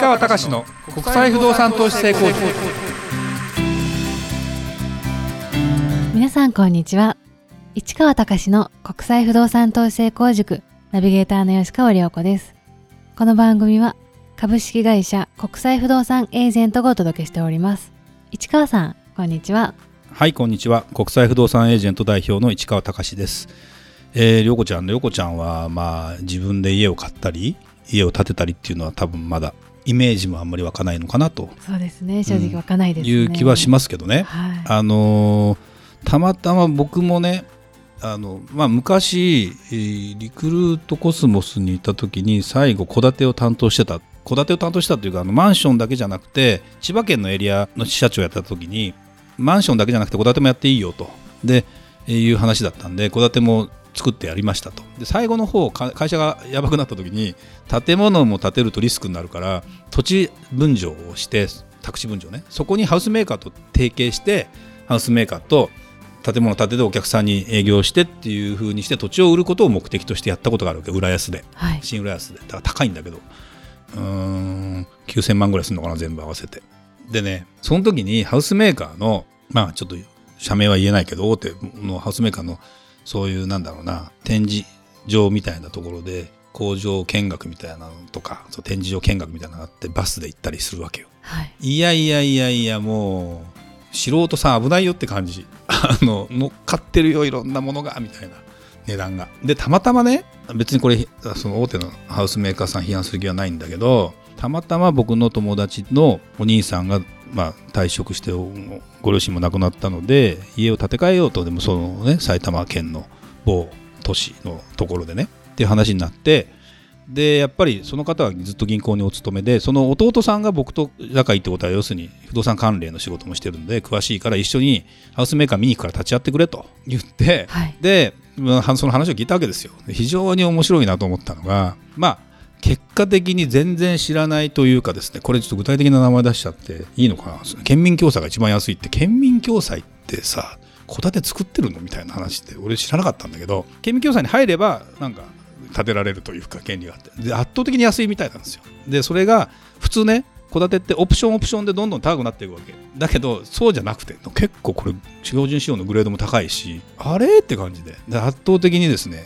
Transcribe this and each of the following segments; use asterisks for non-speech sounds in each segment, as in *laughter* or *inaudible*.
川隆の国際不動産投資成功塾。皆さんこんにちは。市川隆の国際不動産投資成功塾。ナビゲーターの吉川良子です。この番組は株式会社国際不動産エージェントがお届けしております。市川さんこんにちは。はいこんにちは。国際不動産エージェント代表の市川隆です。えー、りょうこちゃんりょうこちゃんはまあ自分で家を買ったり家を建てたりっていうのは多分まだイメージもあんまり湧かないのかなと。そうですね。正直湧かないですね、うん、いう気はしますけどね、はい、あのー、たまたま僕もねあのまあ、昔、リクルートコスモスにいた時に最後戸建てを担当してた。戸建てを担当したというかあのマンションだけじゃなくて千葉県のエリアの支社長やった時にマンションだけじゃなくて戸建てもやっていいよと。でいう話だったんで戸建ても作ってやりましたと。で最後の方会社がやばくなった時に建物も建てるとリスクになるから土地分譲をして宅地分譲ね。そこにハウスメーカーと提携してハウスメーカーと建物を建ててお客さんに営業してっていうふうにして土地を売ることを目的としてやったことがあるわけ。浦安で、はい、新浦安で。だから高いんだけど。うん9000万ぐらいするのかな全部合わせて。でねその時にハウスメーカーのまあちょっと社名は言えないけど大手のハウスメーカーのそういうなんだろうな展示場みたいなところで工場見学みたいなのとかそう展示場見学みたいなのがあってバスで行ったりするわけよ。はい、いやいやいやいやもう素人さん危ないよって感じ *laughs* あの乗っかってるよいろんなものがみたいな値段が。でたまたまね別にこれその大手のハウスメーカーさん批判する気はないんだけどたまたま僕の友達のお兄さんがまあ、退職してご両親も亡くなったので家を建て替えようとでもその、ね、埼玉県の某都市のところでねっていう話になってでやっぱりその方はずっと銀行にお勤めでその弟さんが僕と仲いいってことは要するに不動産関連の仕事もしてるんで詳しいから一緒にハウスメーカー見に行くから立ち会ってくれと言って、はい、でその話を聞いたわけですよ。非常に面白いなと思ったのがまあ結果的に全然知らないというかですねこれちょっと具体的な名前出しちゃっていいのかな県民共済が一番安いって県民共済ってさ戸建て作ってるのみたいな話って俺知らなかったんだけど県民共済に入ればなんか建てられるというか権利があって。で圧倒的に安いみたいなんですよ。でそれが普通ね戸建てってオプションオプションでどんどん高くなっていくわけ。だけどそうじゃなくて結構これ標準仕様のグレードも高いしあれって感じで。で圧倒的にですね、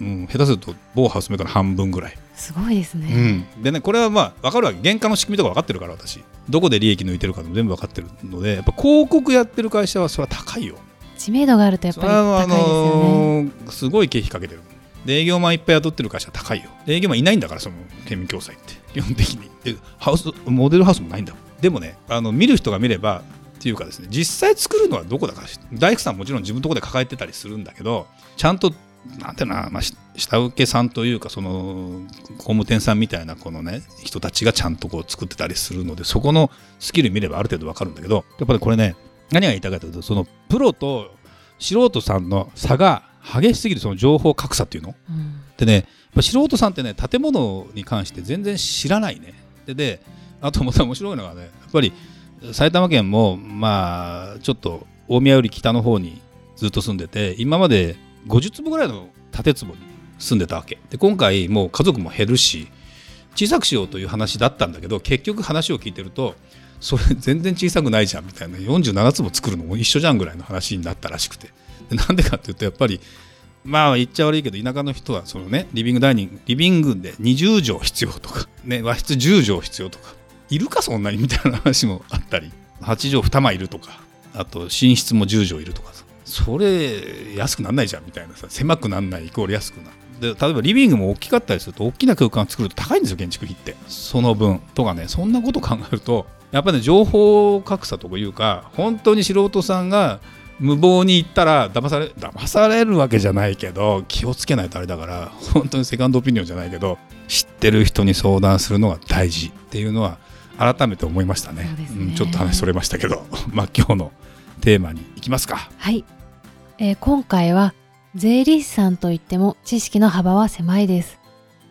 うん、下手すると某ハウスメーカーの半分ぐらい。すごいですね、うん、でねこれはまあ分かるわけ。原価の仕組みとか分かってるから私。どこで利益抜いてるかも全部分かってるのでやっぱ広告やってる会社はそれは高いよ。知名度があるとやっぱり高いですよね、あのー、すごい経費かけてる。で営業マンいっぱい雇ってる会社は高いよ。営業マンいないんだからその県民共済って。基本的に。でハウスモデルハウスもないんだでもねあの見る人が見ればっていうかですね実際作るのはどこだか大工さんもちろん自分のところで抱えてたりするんだけどちゃんとなんていうのまあ、下請けさんというかその工務店さんみたいなこのね人たちがちゃんとこう作ってたりするのでそこのスキル見ればある程度わかるんだけどやっぱりこれね何が言いたいかというとそのプロと素人さんの差が激しすぎるその情報格差っていうの、うん、でね素人さんってね建物に関して全然知らないね。でであとまた面白いのがねやっぱり埼玉県もまあちょっと大宮より北の方にずっと住んでて今まで50坪ぐらいの建坪に住んでたわけ。で今回もう家族も減るし小さくしようという話だったんだけど結局話を聞いてるとそれ全然小さくないじゃんみたいな。47坪作るのも一緒じゃんぐらいの話になったらしくて。なんでかっていうとやっぱりまあ言っちゃ悪いけど田舎の人はそのねリビングダイニングリビングで20畳必要とか、ね、和室10畳必要とかいるかそんなにみたいな話もあったり。8畳2間いるとかあと寝室も10畳いるとかそれ安くなんないじゃんみたいなさ狭くなんないイコール安くなる。で例えばリビングも大きかったりすると大きな空間を作ると高いんですよ建築費って。その分とかね。そんなこと考えるとやっぱりね情報格差というか本当に素人さんが無謀に行ったら騙され騙されるわけじゃないけど気をつけないとあれだから本当にセカンドオピニオンじゃないけど知ってる人に相談するのが大事っていうのは改めて思いましたね、ね、うん、ちょっと話それましたけどまあ今日のテーマに行きますか。はいえー、今回は税理士さんといっても知識の幅は狭いです。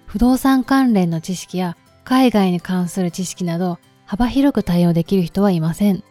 不動産関連の知識や海外に関する知識など幅広く対応できる人はいません。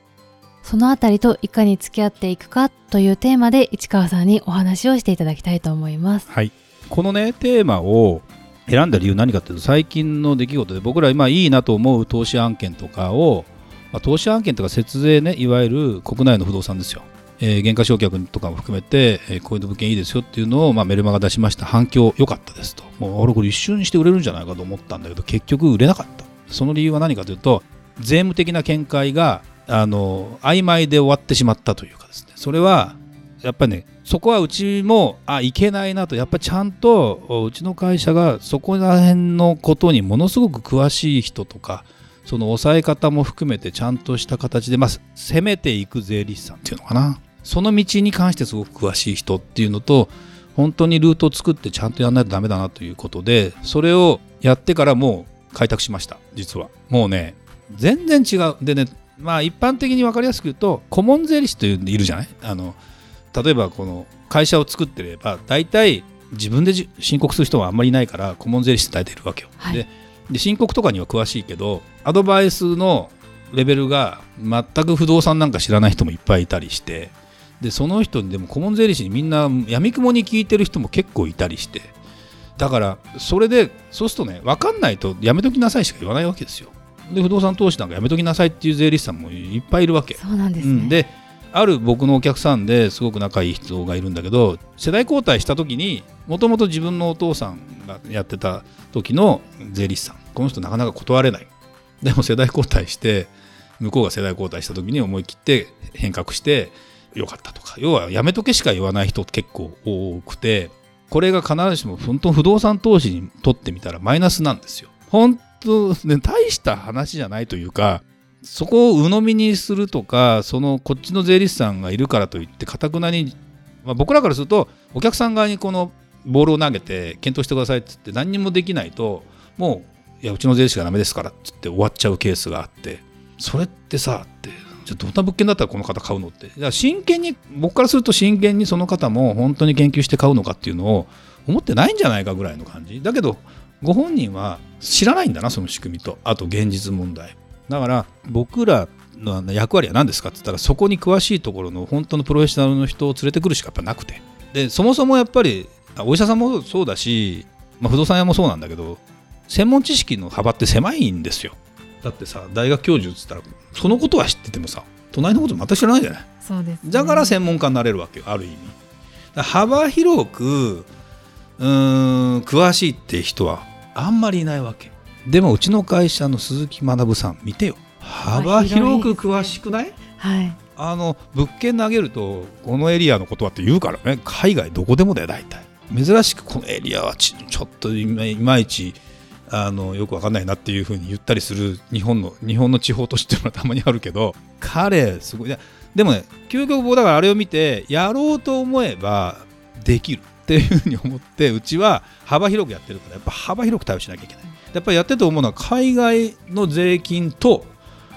そのあたりといかに付き合っていくかというテーマで市川さんにお話をしていただきたいと思います。はい。このね、テーマを選んだ理由何かっていうと最近の出来事で僕ら今いいなと思う投資案件とかを、まあ、投資案件とか節税ねいわゆる国内の不動産ですよ、えー、減価償却とかも含めて、えー、こういう物件いいですよっていうのを、まあ、メルマガ出しました。反響良かったですと。もう俺これ一瞬にして売れるんじゃないかと思ったんだけど結局売れなかった。その理由は何かというと税務的な見解があの曖昧で終わってしまったというかですね。それはやっぱりねそこはうちもあいけないなと。やっぱちゃんとうちの会社がそこら辺のことにものすごく詳しい人とかその抑え方も含めてちゃんとした形で、まあ、攻めていく税理士さんっていうのかな。その道に関してすごく詳しい人っていうのと本当にルートを作ってちゃんとやらないとダメだなということでそれをやってからもう開拓しました実は。もうね全然違う。でねまあ一般的に分かりやすく言うと顧問税理士といういるじゃない？あの例えばこの会社を作ってれば大体自分で申告する人はあんまりいないから顧問税理士って大体いるわけよ。はい、でで申告とかには詳しいけどアドバイスのレベルが全く不動産なんか知らない人もいっぱいいたりしてでその人にでも顧問税理士にみんなやみくもに聞いてる人も結構いたりして。だからそれでそうするとね分かんないとやめときなさいしか言わないわけですよ。で不動産投資なんかやめときなさいっていう税理士さんもいっぱいいるわけ。そうなんです、ね。うん、である僕のお客さんですごく仲いい人がいるんだけど世代交代した時にもともと自分のお父さんがやってた時の税理士さん。この人なかなか断れない。でも世代交代して向こうが世代交代した時に思い切って変革してよかったとか要はやめとけしか言わない人結構多くてこれが必ずしも本当不動産投資にとってみたらマイナスなんですよ。本当ね大した話じゃないというかそこを鵜呑みにするとかそのこっちの税理士さんがいるからといってかたくなに、まあ、僕らからするとお客さん側にこのボールを投げて検討してくださいって言って何にもできないともういやうちの税理士がダメですからって言って終わっちゃうケースがあってそれってさってじゃどんな物件だったらこの方買うのって。真剣に僕からすると真剣にその方も本当に研究して買うのかっていうのを思ってないんじゃないかぐらいの感じ。だけどご本人は知らないんだなその仕組みと。あと現実問題。だから僕らの役割は何ですかって言ったらそこに詳しいところの本当のプロフェッショナルの人を連れてくるしかやっぱなくて。でそもそもやっぱりお医者さんもそうだし、まあ、不動産屋もそうなんだけど専門知識の幅って狭いんですよ。だってさ大学教授っつったらそのことは知っててもさ隣のこと全く知らないじゃない。そうです、ね、だから専門家になれるわけよある意味。幅広くうん詳しいって人はあんまりいないわけ。でもうちの会社の鈴木学さん見てよ。幅広く詳しくない？はい。あの物件投げるとこのエリアのことはって言うからね。海外どこでもだよ大体。珍しくこのエリアはちょっといまいちあのよくわかんないなっていうふうに言ったりする日本の日本の地方都市っていうのはたまにあるけど彼すごいでもね究極僕だからあれを見てやろうと思えばできるっていうふうに思ってうちは幅広くやってるからやっぱ幅広く対応しなきゃいけない。やっぱりやってて思うのは海外の税金と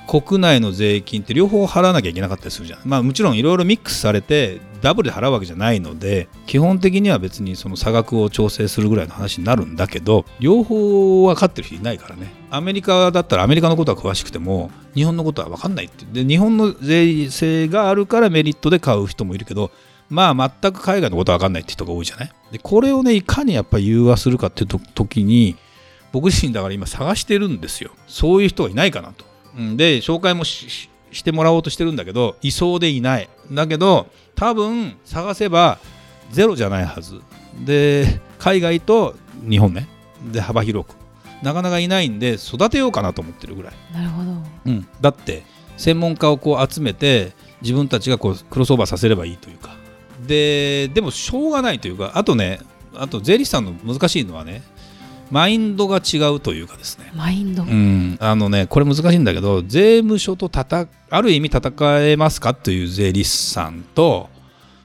国内の税金って両方払わなきゃいけなかったりするじゃん。まあもちろんいろいろミックスされてダブルで払うわけじゃないので基本的には別にその差額を調整するぐらいの話になるんだけど両方分かってる人いないからね。アメリカだったらアメリカのことは詳しくても日本のことは分かんないってで日本の税制があるからメリットで買う人もいるけどまあ全く海外のことは分かんないって人が多いじゃない。でこれをねいかにやっぱり融和するかっていう時に僕自身だから今探してるんですよそういう人がいないかなと、うん、で紹介もしてもらおうとしてるんだけどいそうでいない。だけど多分探せばゼロじゃないはず。で海外と日本ね。で幅広く。なかなかいないんで育てようかなと思ってるぐらい。なるほど、うん、だって専門家をこう集めて自分たちがこうクロスオーバーさせればいいというか。ででもしょうがないというかあとねあと税理士さんの難しいのはねマインドが違うというかですね。マインド、うん、あのねこれ難しいんだけど税務署とたある意味戦えますかという税理士さんと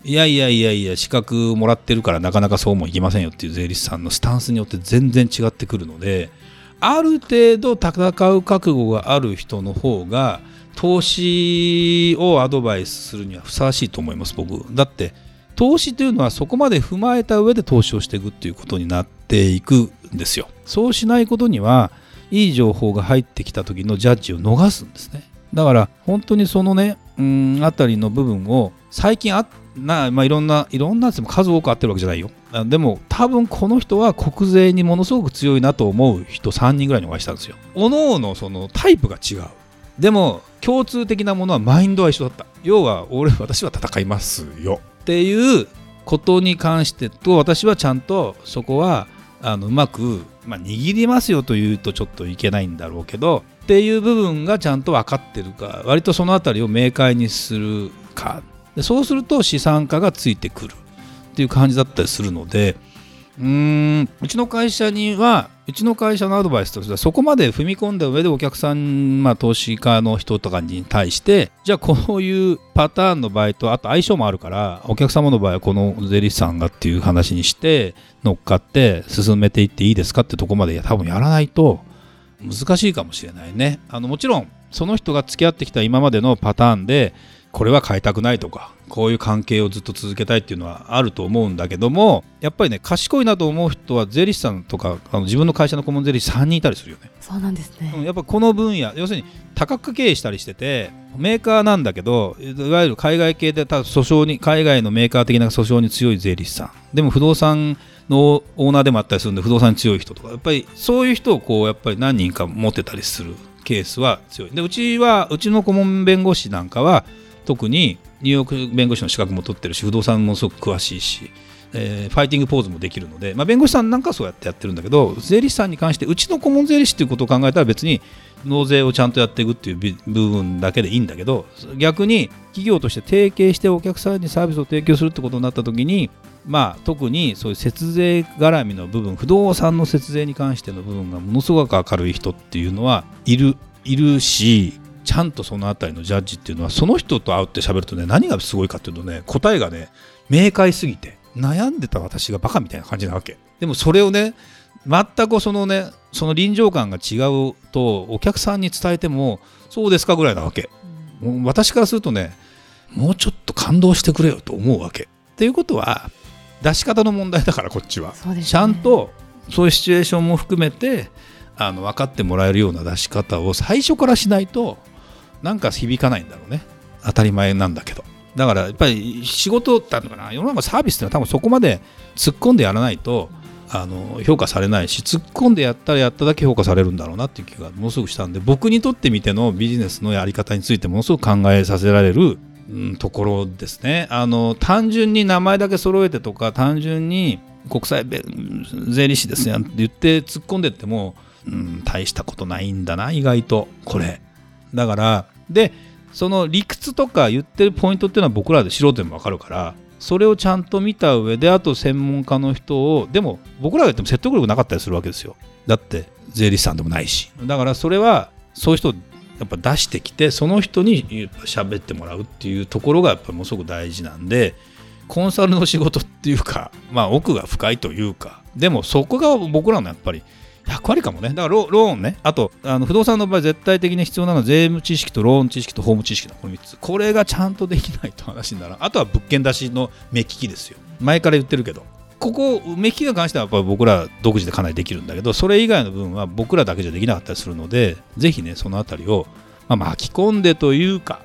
いやいやいやいや資格もらってるからなかなかそうもいきませんよっていう税理士さんのスタンスによって全然違ってくるのである程度戦う覚悟がある人の方が投資をアドバイスするにはふさわしいと思います僕。だって投資というのはそこまで踏まえた上で投資をしていくっていうことになっていくんですよ。そうしないことにはいい情報が入ってきた時のジャッジを逃すんですね。だから本当にそのね、うん、あたりの部分を最近あなまあ、いろんないろんな数多く合ってるわけじゃないよ。でも多分この人は国税にものすごく強いなと思う人3人ぐらいにお会いしたんですよ。おのおのそのタイプが違う。でも共通的なものはマインドは一緒だった。要は俺私は戦いますよ。っていうことに関してと私はちゃんとそこはあのうまく、まあ、握りますよというとちょっといけないんだろうけどっていう部分がちゃんと分かってるか割とその辺りを明快にするかでそうすると資産家がついてくるっていう感じだったりするのでうん。うちの会社にはうちの会社のアドバイスとしてはそこまで踏み込んだ上でお客さん、まあ、投資家の人とかに対してじゃあこういうパターンの場合とあと相性もあるからお客様の場合はこの税理士さんがっていう話にして乗っかって進めていっていいですかってとこまで多分やらないと難しいかもしれないね。あのもちろんその人が付き合ってきた今までのパターンでこれは変えたくないとかこういう関係をずっと続けたいっていうのはあると思うんだけどもやっぱりね賢いなと思う人は税理士さんとかあの自分の会社の顧問税理士3人いたりするよね。そうなんですね、うんやっぱこの分野要するに多角経営したりしててメーカーなんだけどいわゆる海外系でただ訴訟に海外のメーカー的な訴訟に強い税理士さん。でも不動産のオーナーでもあったりするんで不動産に強い人とか。やっぱりそういう人をこうやっぱり何人か持ってたりするケースは強い。でうちはうちの顧問弁護士なんかは特にニューヨーク弁護士の資格も取ってるし不動産もすごく詳しいし、えーファイティングポーズもできるので、まあ、弁護士さんなんかはそうやってやってるんだけど税理士さんに関してうちの顧問税理士ということを考えたら別に納税をちゃんとやっていくっていう部分だけでいいんだけど逆に企業として提携してお客さんにサービスを提供するってことになった時にまあ特にそういう節税絡みの部分不動産の節税に関しての部分がものすごく明るい人っていうのはいるいるしちゃんとそのあたりのジャッジっていうのはその人と会うって喋るとね何がすごいかっていうとね答えがね明快すぎて悩んでた私がバカみたいな感じなわけ。でもそれをね全くそのねその臨場感が違うとお客さんに伝えてもそうですかぐらいなわけ。もう私からするとねもうちょっと感動してくれよと思うわけ。っていうことは出し方の問題だからこっちは、ね。ちゃんとそういうシチュエーションも含めてあの分かってもらえるような出し方を最初からしないとなんか響かないんだろうね。当たり前なんだけど。だからやっぱり仕事だのかな。世の中サービスってのは多分そこまで突っ込んでやらないとあの評価されないし突っ込んでやったらやっただけ評価されるんだろうなっていう気がものすごくしたんで僕にとってみてのビジネスのやり方についてものすごく考えさせられる、うん、ところですね。あの単純に名前だけ揃えてとか単純に国際税理士ですやんって言って突っ込んでっても、うん、大したことないんだな意外と。これ。だからでその理屈とか言ってるポイントっていうのは僕らで素人でも分かるからそれをちゃんと見た上であと専門家の人をでも僕らが言っても説得力なかったりするわけですよ。だって税理士さんでもないし。だからそれはそういう人をやっぱ出してきてその人にっ喋ってもらうっていうところがやっぱりものすごく大事なんでコンサルの仕事っていうかまあ奥が深いというかでもそこが僕らのやっぱり役割かもね。だからローンね。あと、あの不動産の場合絶対的に必要なのは税務知識とローン知識と法務知識のこの3つ。これがちゃんとできないと話にならん。あとは物件出しの目利きですよ。前から言ってるけど。ここ、目利きに関してはやっぱ僕ら独自でかなりできるんだけど、それ以外の部分は僕らだけじゃできなかったりするので、ぜひね、そのあたりを、まあ、巻き込んでというか、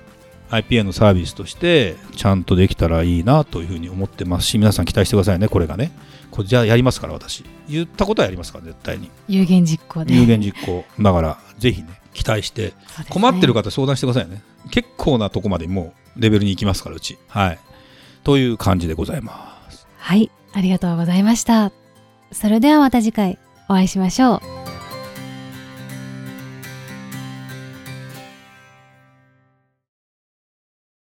IPA のサービスとしてちゃんとできたらいいなというふうに思ってますし皆さん期待してくださいねこれがね。これじゃあやりますから私。言ったことはやりますから絶対に。有言実行で。有言実行。だからぜひね期待してね。困ってる方相談してくださいね。結構なとこまでもうレベルに行きますからうち。はい。という感じでございます。はい。ありがとうございました。それではまた次回お会いしましょう